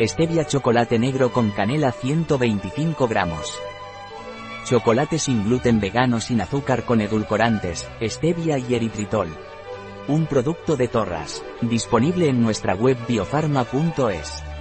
Stevia chocolate negro con canela 125 gramos. Chocolate sin gluten vegano sin azúcar con edulcorantes, stevia y eritritol. Un producto de Torras, disponible en nuestra web biofarma.es.